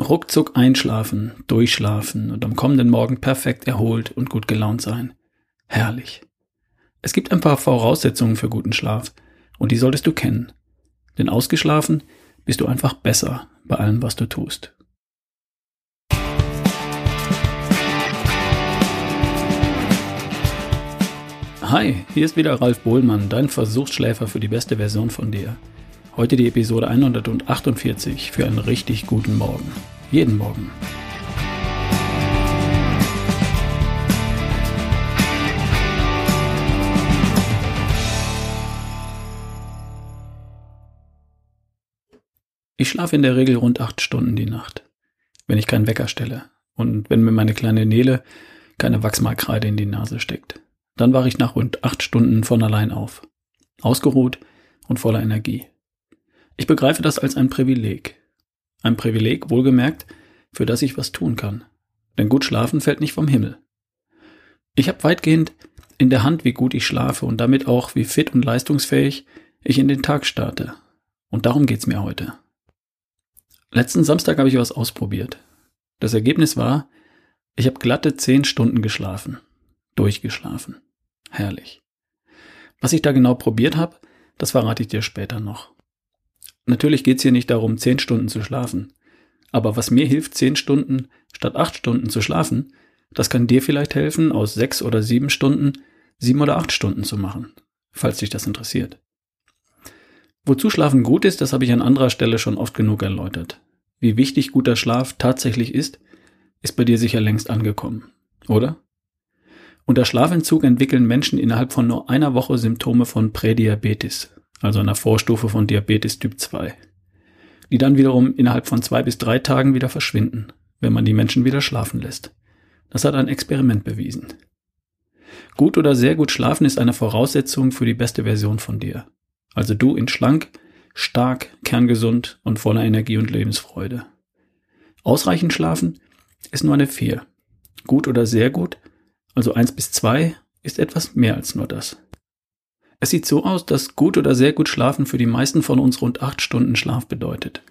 Ruckzuck einschlafen, durchschlafen und am kommenden Morgen perfekt erholt und gut gelaunt sein. Herrlich. Es gibt ein paar Voraussetzungen für guten Schlaf und die solltest du kennen. Denn ausgeschlafen bist du einfach besser bei allem, was du tust. Hi, hier ist wieder Ralf Bohlmann, dein Versuchsschläfer für die beste Version von dir. Heute die Episode 148 für einen richtig guten Morgen. Jeden Morgen. Ich schlafe in der Regel rund acht Stunden die Nacht, wenn ich keinen Wecker stelle und wenn mir meine kleine Nele keine Wachsmalkreide in die Nase steckt. Dann wache ich nach rund acht Stunden von allein auf, ausgeruht und voller Energie. Ich begreife das als ein Privileg. Ein Privileg, wohlgemerkt, für das ich was tun kann. Denn gut schlafen fällt nicht vom Himmel. Ich habe weitgehend in der Hand, wie gut ich schlafe und damit auch, wie fit und leistungsfähig ich in den Tag starte. Und darum geht's mir heute. Letzten Samstag habe ich was ausprobiert. Das Ergebnis war, ich habe glatte zehn Stunden geschlafen. Durchgeschlafen. Herrlich. Was ich da genau probiert habe, das verrate ich dir später noch. Natürlich geht's hier nicht darum, zehn Stunden zu schlafen. Aber was mir hilft, zehn Stunden statt acht Stunden zu schlafen, das kann dir vielleicht helfen, aus sechs oder sieben Stunden sieben oder acht Stunden zu machen, falls dich das interessiert. Wozu Schlafen gut ist, das habe ich an anderer Stelle schon oft genug erläutert. Wie wichtig guter Schlaf tatsächlich ist, ist bei dir sicher längst angekommen, oder? Unter Schlafentzug entwickeln Menschen innerhalb von nur einer Woche Symptome von Prädiabetes, also einer Vorstufe von Diabetes Typ 2, die dann wiederum innerhalb von zwei bis drei Tagen wieder verschwinden, wenn man die Menschen wieder schlafen lässt. Das hat ein Experiment bewiesen. Gut oder sehr gut schlafen ist eine Voraussetzung für die beste Version von dir. Also du in schlank, stark, kerngesund und voller Energie und Lebensfreude. Ausreichend schlafen ist nur eine 4. Gut oder sehr gut, also 1 bis 2, ist etwas mehr als nur das. Es sieht so aus, dass gut oder sehr gut schlafen für die meisten von uns rund acht Stunden Schlaf bedeutet.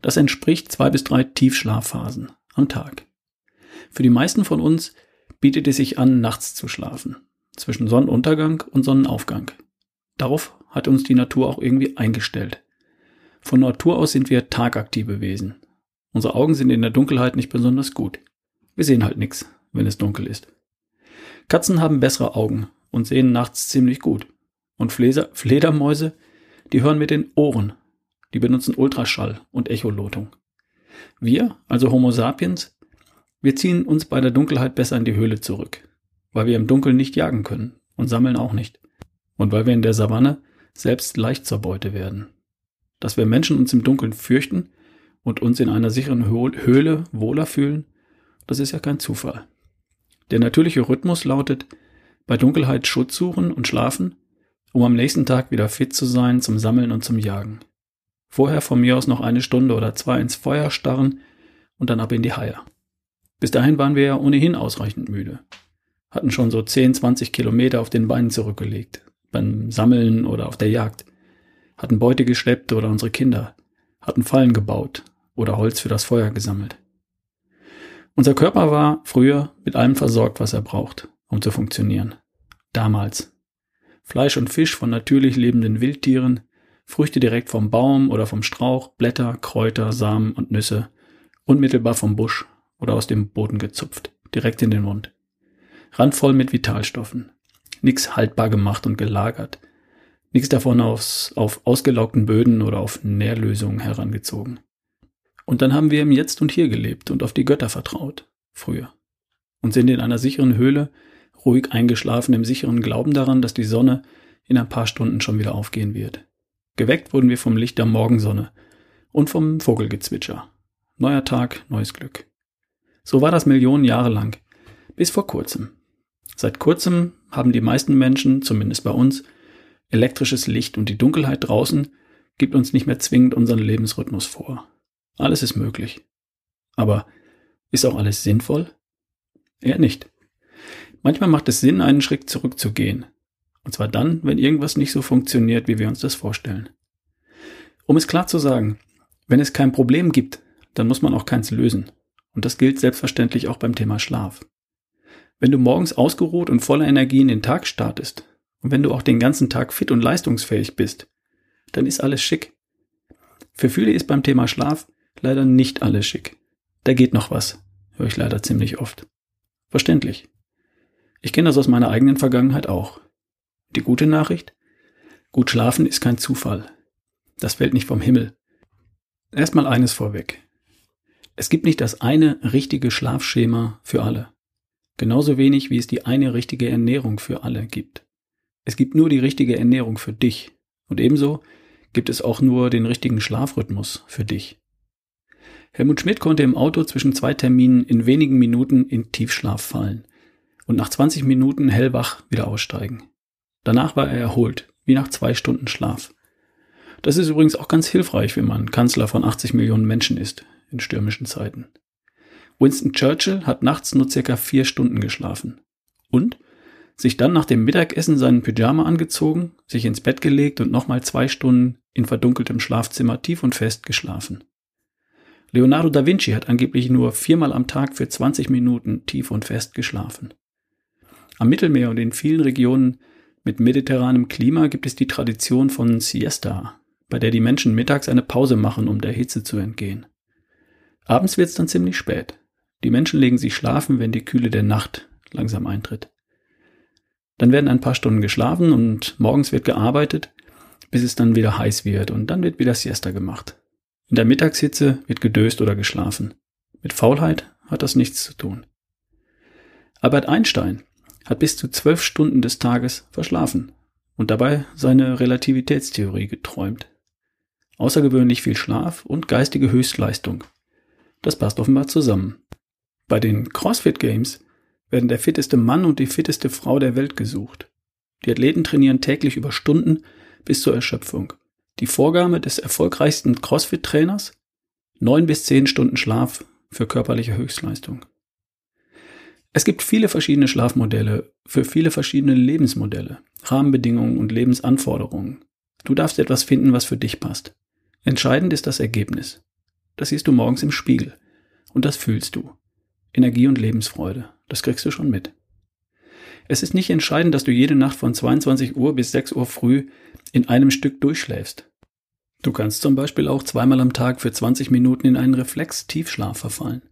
Das entspricht zwei bis drei Tiefschlafphasen am Tag. Für die meisten von uns bietet es sich an, nachts zu schlafen, zwischen Sonnenuntergang und Sonnenaufgang. Darauf hat uns die Natur auch irgendwie eingestellt. Von Natur aus sind wir tagaktive Wesen. Unsere Augen sind in der Dunkelheit nicht besonders gut. Wir sehen halt nichts, wenn es dunkel ist. Katzen haben bessere Augen und sehen nachts ziemlich gut. Und Fledermäuse, die hören mit den Ohren. Die benutzen Ultraschall und Echolotung. Wir, also Homo sapiens, wir ziehen uns bei der Dunkelheit besser in die Höhle zurück, weil wir im Dunkeln nicht jagen können und sammeln auch nicht. Und weil wir in der Savanne selbst leicht zur Beute werden. Dass wir Menschen uns im Dunkeln fürchten und uns in einer sicheren Höhle wohler fühlen, das ist ja kein Zufall. Der natürliche Rhythmus lautet, bei Dunkelheit Schutz suchen und schlafen um am nächsten Tag wieder fit zu sein zum Sammeln und zum Jagen. Vorher von mir aus noch eine Stunde oder zwei ins Feuer starren und dann ab in die Haie. Bis dahin waren wir ja ohnehin ausreichend müde. Hatten schon so 10, 20 Kilometer auf den Beinen zurückgelegt. Beim Sammeln oder auf der Jagd. Hatten Beute geschleppt oder unsere Kinder. Hatten Fallen gebaut oder Holz für das Feuer gesammelt. Unser Körper war früher mit allem versorgt, was er braucht, um zu funktionieren. Damals. Fleisch und Fisch von natürlich lebenden Wildtieren, Früchte direkt vom Baum oder vom Strauch, Blätter, Kräuter, Samen und Nüsse, unmittelbar vom Busch oder aus dem Boden gezupft, direkt in den Mund. Randvoll mit Vitalstoffen. Nix haltbar gemacht und gelagert. Nichts davon aus, auf ausgelaugten Böden oder auf Nährlösungen herangezogen. Und dann haben wir im Jetzt und Hier gelebt und auf die Götter vertraut. Früher. Und sind in einer sicheren Höhle ruhig eingeschlafen im sicheren Glauben daran, dass die Sonne in ein paar Stunden schon wieder aufgehen wird. Geweckt wurden wir vom Licht der Morgensonne und vom Vogelgezwitscher. Neuer Tag, neues Glück. So war das Millionen Jahre lang, bis vor kurzem. Seit kurzem haben die meisten Menschen, zumindest bei uns, elektrisches Licht und die Dunkelheit draußen gibt uns nicht mehr zwingend unseren Lebensrhythmus vor. Alles ist möglich. Aber ist auch alles sinnvoll? Eher nicht. Manchmal macht es Sinn, einen Schritt zurückzugehen. Und zwar dann, wenn irgendwas nicht so funktioniert, wie wir uns das vorstellen. Um es klar zu sagen, wenn es kein Problem gibt, dann muss man auch keins lösen. Und das gilt selbstverständlich auch beim Thema Schlaf. Wenn du morgens ausgeruht und voller Energie in den Tag startest und wenn du auch den ganzen Tag fit und leistungsfähig bist, dann ist alles schick. Für viele ist beim Thema Schlaf leider nicht alles schick. Da geht noch was, höre ich leider ziemlich oft. Verständlich. Ich kenne das aus meiner eigenen Vergangenheit auch. Die gute Nachricht? Gut schlafen ist kein Zufall. Das fällt nicht vom Himmel. Erstmal eines vorweg. Es gibt nicht das eine richtige Schlafschema für alle. Genauso wenig wie es die eine richtige Ernährung für alle gibt. Es gibt nur die richtige Ernährung für dich. Und ebenso gibt es auch nur den richtigen Schlafrhythmus für dich. Helmut Schmidt konnte im Auto zwischen zwei Terminen in wenigen Minuten in Tiefschlaf fallen und nach 20 Minuten hellwach wieder aussteigen. Danach war er erholt, wie nach zwei Stunden Schlaf. Das ist übrigens auch ganz hilfreich, wenn man Kanzler von 80 Millionen Menschen ist, in stürmischen Zeiten. Winston Churchill hat nachts nur circa vier Stunden geschlafen. Und sich dann nach dem Mittagessen seinen Pyjama angezogen, sich ins Bett gelegt und nochmal zwei Stunden in verdunkeltem Schlafzimmer tief und fest geschlafen. Leonardo da Vinci hat angeblich nur viermal am Tag für 20 Minuten tief und fest geschlafen. Am Mittelmeer und in vielen Regionen mit mediterranem Klima gibt es die Tradition von Siesta, bei der die Menschen mittags eine Pause machen, um der Hitze zu entgehen. Abends wird es dann ziemlich spät. Die Menschen legen sich schlafen, wenn die Kühle der Nacht langsam eintritt. Dann werden ein paar Stunden geschlafen und morgens wird gearbeitet, bis es dann wieder heiß wird und dann wird wieder Siesta gemacht. In der Mittagshitze wird gedöst oder geschlafen. Mit Faulheit hat das nichts zu tun. Albert Einstein hat bis zu zwölf Stunden des Tages verschlafen und dabei seine Relativitätstheorie geträumt. Außergewöhnlich viel Schlaf und geistige Höchstleistung. Das passt offenbar zusammen. Bei den CrossFit Games werden der fitteste Mann und die fitteste Frau der Welt gesucht. Die Athleten trainieren täglich über Stunden bis zur Erschöpfung. Die Vorgabe des erfolgreichsten CrossFit-Trainers? Neun bis zehn Stunden Schlaf für körperliche Höchstleistung. Es gibt viele verschiedene Schlafmodelle für viele verschiedene Lebensmodelle, Rahmenbedingungen und Lebensanforderungen. Du darfst etwas finden, was für dich passt. Entscheidend ist das Ergebnis. Das siehst du morgens im Spiegel. Und das fühlst du. Energie und Lebensfreude. Das kriegst du schon mit. Es ist nicht entscheidend, dass du jede Nacht von 22 Uhr bis 6 Uhr früh in einem Stück durchschläfst. Du kannst zum Beispiel auch zweimal am Tag für 20 Minuten in einen Reflex-Tiefschlaf verfallen.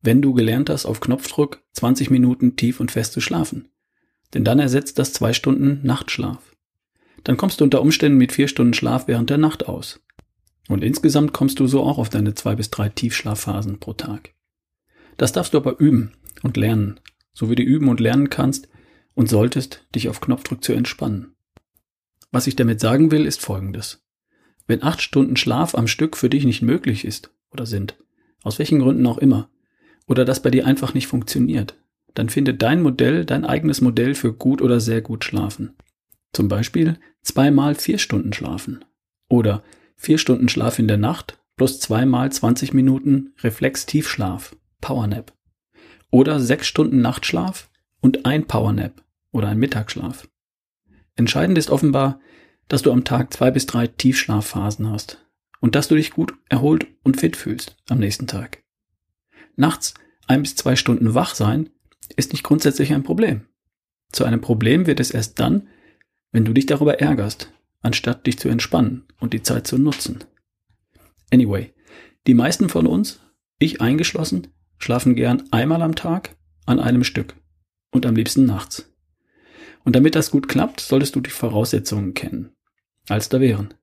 Wenn du gelernt hast, auf Knopfdruck 20 Minuten tief und fest zu schlafen. Denn dann ersetzt das zwei Stunden Nachtschlaf. Dann kommst du unter Umständen mit vier Stunden Schlaf während der Nacht aus. Und insgesamt kommst du so auch auf deine zwei bis drei Tiefschlafphasen pro Tag. Das darfst du aber üben und lernen, so wie du üben und lernen kannst und solltest, dich auf Knopfdruck zu entspannen. Was ich damit sagen will, ist folgendes. Wenn acht Stunden Schlaf am Stück für dich nicht möglich ist oder sind, aus welchen Gründen auch immer, oder das bei dir einfach nicht funktioniert, dann finde dein Modell, dein eigenes Modell für gut oder sehr gut schlafen. Zum Beispiel zweimal vier Stunden schlafen oder vier Stunden Schlaf in der Nacht plus zweimal 20 Minuten Reflex-Tiefschlaf, Powernap. Oder sechs Stunden Nachtschlaf und ein Powernap oder ein Mittagsschlaf. Entscheidend ist offenbar, dass du am Tag zwei bis drei Tiefschlafphasen hast und dass du dich gut erholt und fit fühlst am nächsten Tag. Nachts ein bis zwei Stunden wach sein ist nicht grundsätzlich ein Problem. Zu einem Problem wird es erst dann, wenn du dich darüber ärgerst, anstatt dich zu entspannen und die Zeit zu nutzen. Anyway, die meisten von uns, ich eingeschlossen, schlafen gern einmal am Tag an einem Stück und am liebsten nachts. Und damit das gut klappt, solltest du die Voraussetzungen kennen. Als da wären.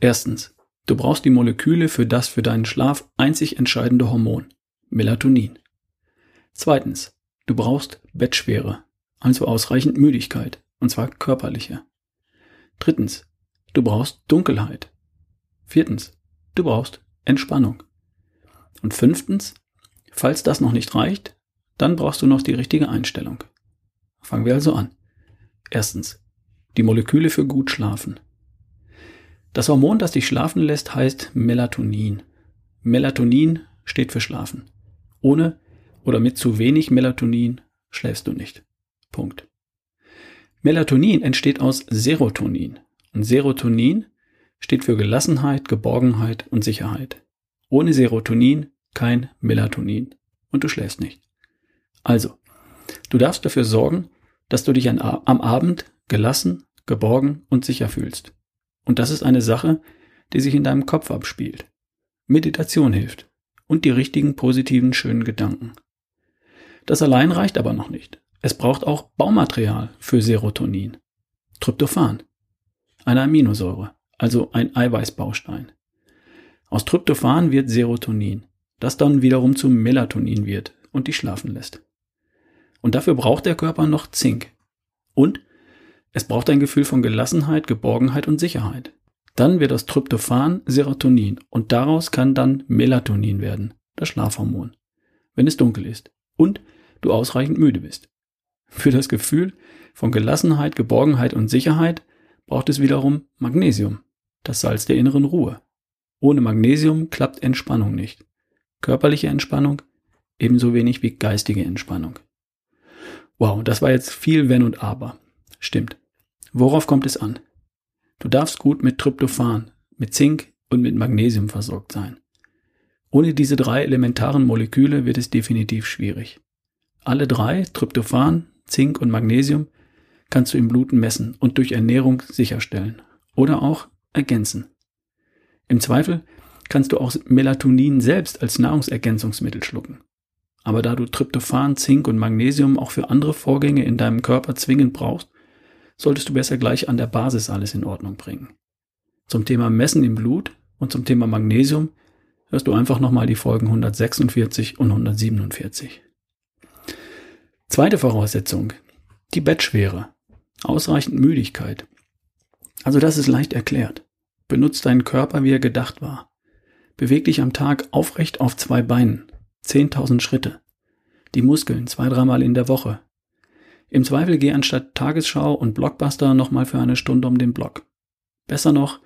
Erstens, du brauchst die Moleküle für das für deinen Schlaf einzig entscheidende Hormon, Melatonin. Zweitens, du brauchst Bettschwere, also ausreichend Müdigkeit, und zwar körperliche. Drittens, du brauchst Dunkelheit. Viertens, du brauchst Entspannung. Und fünftens, falls das noch nicht reicht, dann brauchst du noch die richtige Einstellung. Fangen wir also an. Erstens, die Moleküle für gut schlafen. Das Hormon, das dich schlafen lässt, heißt Melatonin. Melatonin steht für Schlafen. Ohne oder mit zu wenig Melatonin schläfst du nicht. Punkt. Melatonin entsteht aus Serotonin. Und Serotonin steht für Gelassenheit, Geborgenheit und Sicherheit. Ohne Serotonin kein Melatonin. Und du schläfst nicht. Also, du darfst dafür sorgen, dass du dich am Abend gelassen, geborgen und sicher fühlst. Und das ist eine Sache, die sich in deinem Kopf abspielt. Meditation hilft. Und die richtigen positiven, schönen Gedanken. Das allein reicht aber noch nicht. Es braucht auch Baumaterial für Serotonin. Tryptophan. Eine Aminosäure, also ein Eiweißbaustein. Aus Tryptophan wird Serotonin, das dann wiederum zu Melatonin wird und dich schlafen lässt. Und dafür braucht der Körper noch Zink. Und es braucht ein Gefühl von Gelassenheit, Geborgenheit und Sicherheit. Dann wird aus Tryptophan Serotonin und daraus kann dann Melatonin werden, das Schlafhormon, wenn es dunkel ist und du ausreichend müde bist. Für das Gefühl von Gelassenheit, Geborgenheit und Sicherheit braucht es wiederum Magnesium, das Salz der inneren Ruhe. Ohne Magnesium klappt Entspannung nicht. Körperliche Entspannung ebenso wenig wie geistige Entspannung. Wow, das war jetzt viel Wenn und Aber. Stimmt. Worauf kommt es an? Du darfst gut mit Tryptophan, mit Zink und mit Magnesium versorgt sein. Ohne diese drei elementaren Moleküle wird es definitiv schwierig. Alle drei, Tryptophan, Zink und Magnesium, kannst du im Blut messen und durch Ernährung sicherstellen oder auch ergänzen. Im Zweifel kannst du auch Melatonin selbst als Nahrungsergänzungsmittel schlucken. Aber da du Tryptophan, Zink und Magnesium auch für andere Vorgänge in deinem Körper zwingend brauchst, solltest du besser gleich an der Basis alles in Ordnung bringen. Zum Thema Messen im Blut und zum Thema Magnesium hörst du einfach nochmal die Folgen 146 und 147. Zweite Voraussetzung, die Bettschwere, ausreichend Müdigkeit. Also das ist leicht erklärt. Benutzt deinen Körper, wie er gedacht war. Beweg dich am Tag aufrecht auf zwei Beinen, 10.000 Schritte. Die Muskeln zwei, dreimal in der Woche, im Zweifel geh anstatt Tagesschau und Blockbuster nochmal für eine Stunde um den Block. Besser noch,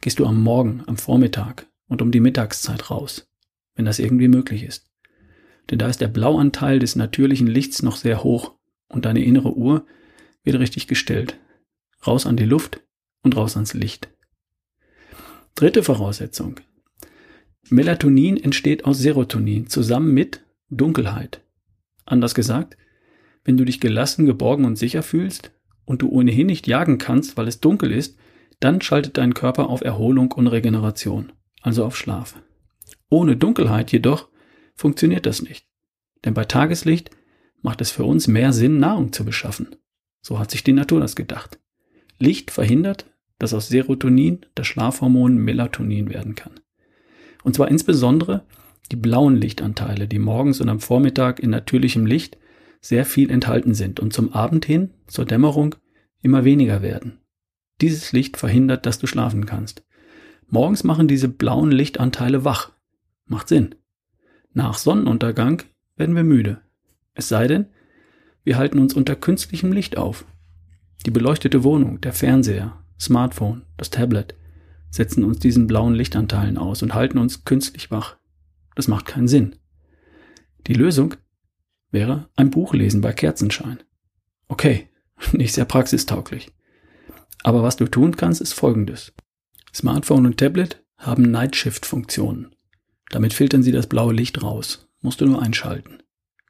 gehst du am Morgen, am Vormittag und um die Mittagszeit raus, wenn das irgendwie möglich ist. Denn da ist der Blauanteil des natürlichen Lichts noch sehr hoch und deine innere Uhr wird richtig gestellt. Raus an die Luft und raus ans Licht. Dritte Voraussetzung. Melatonin entsteht aus Serotonin zusammen mit Dunkelheit. Anders gesagt, wenn du dich gelassen, geborgen und sicher fühlst und du ohnehin nicht jagen kannst, weil es dunkel ist, dann schaltet dein Körper auf Erholung und Regeneration, also auf Schlaf. Ohne Dunkelheit jedoch funktioniert das nicht. Denn bei Tageslicht macht es für uns mehr Sinn, Nahrung zu beschaffen. So hat sich die Natur das gedacht. Licht verhindert, dass aus Serotonin das Schlafhormon Melatonin werden kann. Und zwar insbesondere die blauen Lichtanteile, die morgens und am Vormittag in natürlichem Licht sehr viel enthalten sind und zum Abend hin, zur Dämmerung, immer weniger werden. Dieses Licht verhindert, dass du schlafen kannst. Morgens machen diese blauen Lichtanteile wach. Macht Sinn. Nach Sonnenuntergang werden wir müde. Es sei denn, wir halten uns unter künstlichem Licht auf. Die beleuchtete Wohnung, der Fernseher, Smartphone, das Tablet setzen uns diesen blauen Lichtanteilen aus und halten uns künstlich wach. Das macht keinen Sinn. Die Lösung wäre ein Buch lesen bei Kerzenschein. Okay, nicht sehr praxistauglich. Aber was du tun kannst, ist folgendes. Smartphone und Tablet haben Nightshift-Funktionen. Damit filtern sie das blaue Licht raus. Musst du nur einschalten.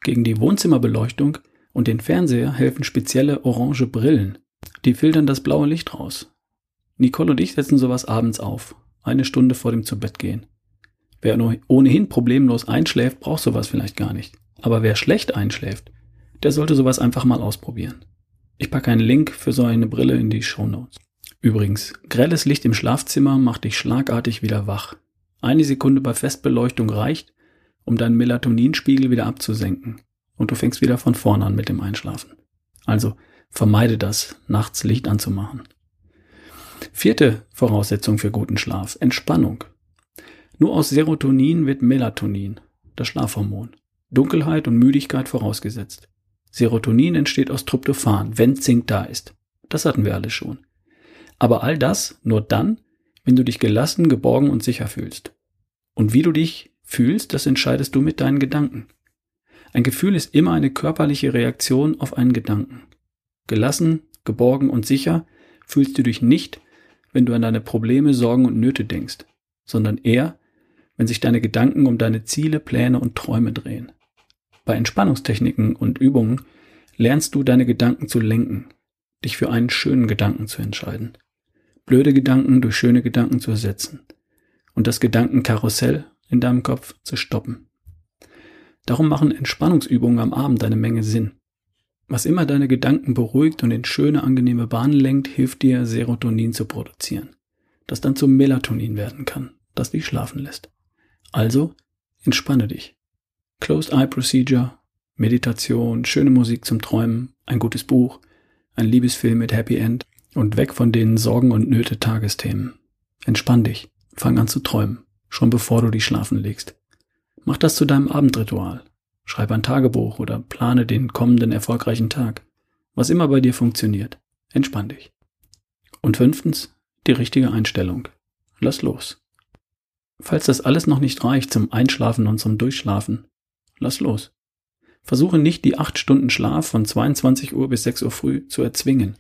Gegen die Wohnzimmerbeleuchtung und den Fernseher helfen spezielle orange Brillen. Die filtern das blaue Licht raus. Nicole und ich setzen sowas abends auf. Eine Stunde vor dem Zubettgehen. Wer ohnehin problemlos einschläft, braucht sowas vielleicht gar nicht. Aber wer schlecht einschläft, der sollte sowas einfach mal ausprobieren. Ich packe einen Link für so eine Brille in die Show Notes. Übrigens, grelles Licht im Schlafzimmer macht dich schlagartig wieder wach. Eine Sekunde bei Festbeleuchtung reicht, um deinen Melatoninspiegel wieder abzusenken. Und du fängst wieder von vorne an mit dem Einschlafen. Also vermeide das, nachts Licht anzumachen. Vierte Voraussetzung für guten Schlaf. Entspannung. Nur aus Serotonin wird Melatonin, das Schlafhormon. Dunkelheit und Müdigkeit vorausgesetzt. Serotonin entsteht aus Tryptophan, wenn Zink da ist. Das hatten wir alle schon. Aber all das nur dann, wenn du dich gelassen, geborgen und sicher fühlst. Und wie du dich fühlst, das entscheidest du mit deinen Gedanken. Ein Gefühl ist immer eine körperliche Reaktion auf einen Gedanken. Gelassen, geborgen und sicher fühlst du dich nicht, wenn du an deine Probleme, Sorgen und Nöte denkst, sondern eher, wenn sich deine Gedanken um deine Ziele, Pläne und Träume drehen. Bei Entspannungstechniken und Übungen lernst du deine Gedanken zu lenken, dich für einen schönen Gedanken zu entscheiden, blöde Gedanken durch schöne Gedanken zu ersetzen und das Gedankenkarussell in deinem Kopf zu stoppen. Darum machen Entspannungsübungen am Abend eine Menge Sinn. Was immer deine Gedanken beruhigt und in schöne, angenehme Bahnen lenkt, hilft dir, Serotonin zu produzieren, das dann zum Melatonin werden kann, das dich schlafen lässt. Also, entspanne dich. Closed Eye Procedure, Meditation, schöne Musik zum Träumen, ein gutes Buch, ein Liebesfilm mit Happy End und weg von den Sorgen und Nöte Tagesthemen. Entspann dich, fang an zu träumen, schon bevor du dich schlafen legst. Mach das zu deinem Abendritual. Schreib ein Tagebuch oder plane den kommenden erfolgreichen Tag. Was immer bei dir funktioniert. Entspann dich. Und fünftens, die richtige Einstellung. Lass los. Falls das alles noch nicht reicht zum Einschlafen und zum Durchschlafen, lass los. Versuche nicht die acht Stunden Schlaf von 22 Uhr bis 6 Uhr früh zu erzwingen.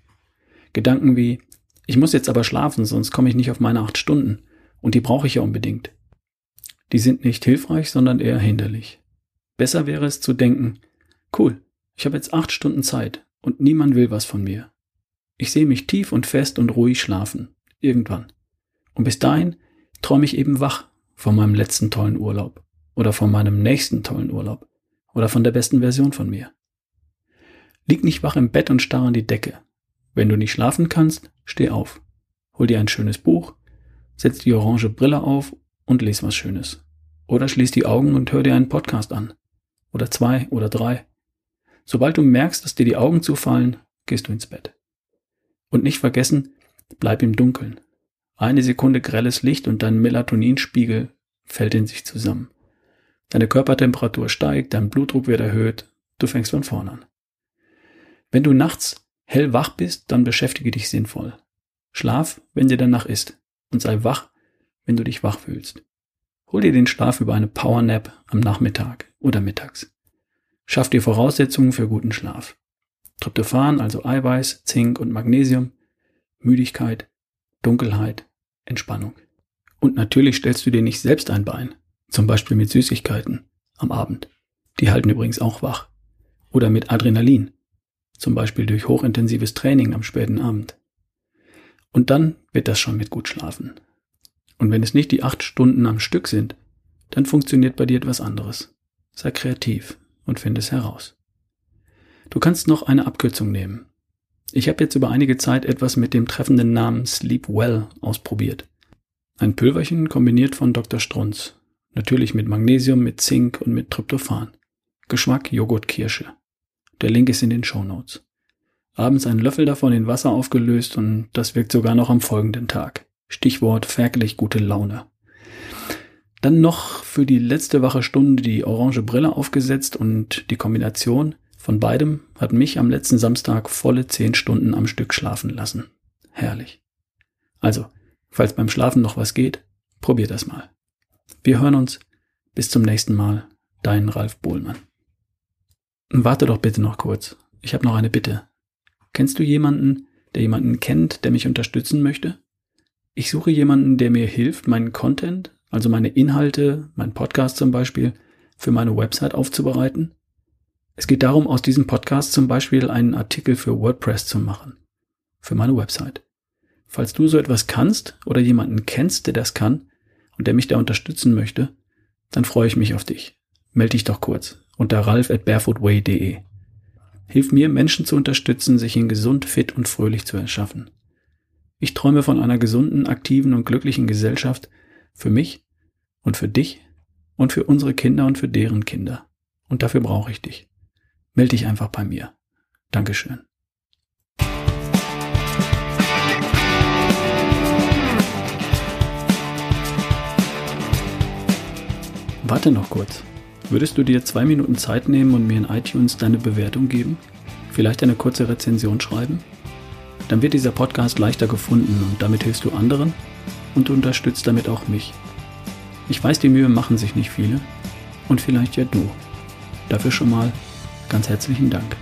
Gedanken wie, ich muss jetzt aber schlafen, sonst komme ich nicht auf meine acht Stunden. Und die brauche ich ja unbedingt. Die sind nicht hilfreich, sondern eher hinderlich. Besser wäre es zu denken, cool, ich habe jetzt acht Stunden Zeit und niemand will was von mir. Ich sehe mich tief und fest und ruhig schlafen. Irgendwann. Und bis dahin träume ich eben wach von meinem letzten tollen Urlaub oder von meinem nächsten tollen Urlaub oder von der besten Version von mir. Lieg nicht wach im Bett und starr an die Decke. Wenn du nicht schlafen kannst, steh auf. Hol dir ein schönes Buch, setz die orange Brille auf und les was Schönes. Oder schließ die Augen und hör dir einen Podcast an oder zwei oder drei. Sobald du merkst, dass dir die Augen zufallen, gehst du ins Bett. Und nicht vergessen, bleib im Dunkeln. Eine Sekunde grelles Licht und dein Melatoninspiegel fällt in sich zusammen. Deine Körpertemperatur steigt, dein Blutdruck wird erhöht, du fängst von vorn an. Wenn du nachts hell wach bist, dann beschäftige dich sinnvoll. Schlaf, wenn dir danach ist, und sei wach, wenn du dich wach fühlst. Hol dir den Schlaf über eine Powernap am Nachmittag oder mittags. Schaff dir Voraussetzungen für guten Schlaf. Tryptophan, also Eiweiß, Zink und Magnesium, Müdigkeit, Dunkelheit, Entspannung. Und natürlich stellst du dir nicht selbst ein Bein, zum Beispiel mit Süßigkeiten am Abend. Die halten übrigens auch wach. Oder mit Adrenalin, zum Beispiel durch hochintensives Training am späten Abend. Und dann wird das schon mit gut schlafen. Und wenn es nicht die acht Stunden am Stück sind, dann funktioniert bei dir etwas anderes. Sei kreativ und finde es heraus. Du kannst noch eine Abkürzung nehmen. Ich habe jetzt über einige Zeit etwas mit dem treffenden Namen Sleep Well ausprobiert. Ein Pülverchen kombiniert von Dr. Strunz. Natürlich mit Magnesium, mit Zink und mit Tryptophan. Geschmack Joghurt Kirsche. Der Link ist in den Show Notes. Abends einen Löffel davon in Wasser aufgelöst und das wirkt sogar noch am folgenden Tag. Stichwort ferkelig gute Laune. Dann noch für die letzte wache Stunde die orange Brille aufgesetzt und die Kombination von beidem hat mich am letzten Samstag volle zehn Stunden am Stück schlafen lassen. Herrlich. Also, falls beim Schlafen noch was geht, probier das mal. Wir hören uns. Bis zum nächsten Mal. Dein Ralf Bohlmann. Warte doch bitte noch kurz. Ich habe noch eine Bitte. Kennst du jemanden, der jemanden kennt, der mich unterstützen möchte? Ich suche jemanden, der mir hilft, meinen Content, also meine Inhalte, mein Podcast zum Beispiel, für meine Website aufzubereiten. Es geht darum, aus diesem Podcast zum Beispiel einen Artikel für WordPress zu machen. Für meine Website. Falls du so etwas kannst oder jemanden kennst, der das kann und der mich da unterstützen möchte, dann freue ich mich auf dich. Meld dich doch kurz unter ralf at barefootway.de. Hilf mir, Menschen zu unterstützen, sich in gesund, fit und fröhlich zu erschaffen. Ich träume von einer gesunden, aktiven und glücklichen Gesellschaft für mich und für dich und für unsere Kinder und für deren Kinder. Und dafür brauche ich dich. Meld dich einfach bei mir. Dankeschön. Warte noch kurz. Würdest du dir zwei Minuten Zeit nehmen und mir in iTunes deine Bewertung geben? Vielleicht eine kurze Rezension schreiben? dann wird dieser Podcast leichter gefunden und damit hilfst du anderen und du unterstützt damit auch mich. Ich weiß, die Mühe machen sich nicht viele und vielleicht ja du. Dafür schon mal ganz herzlichen Dank.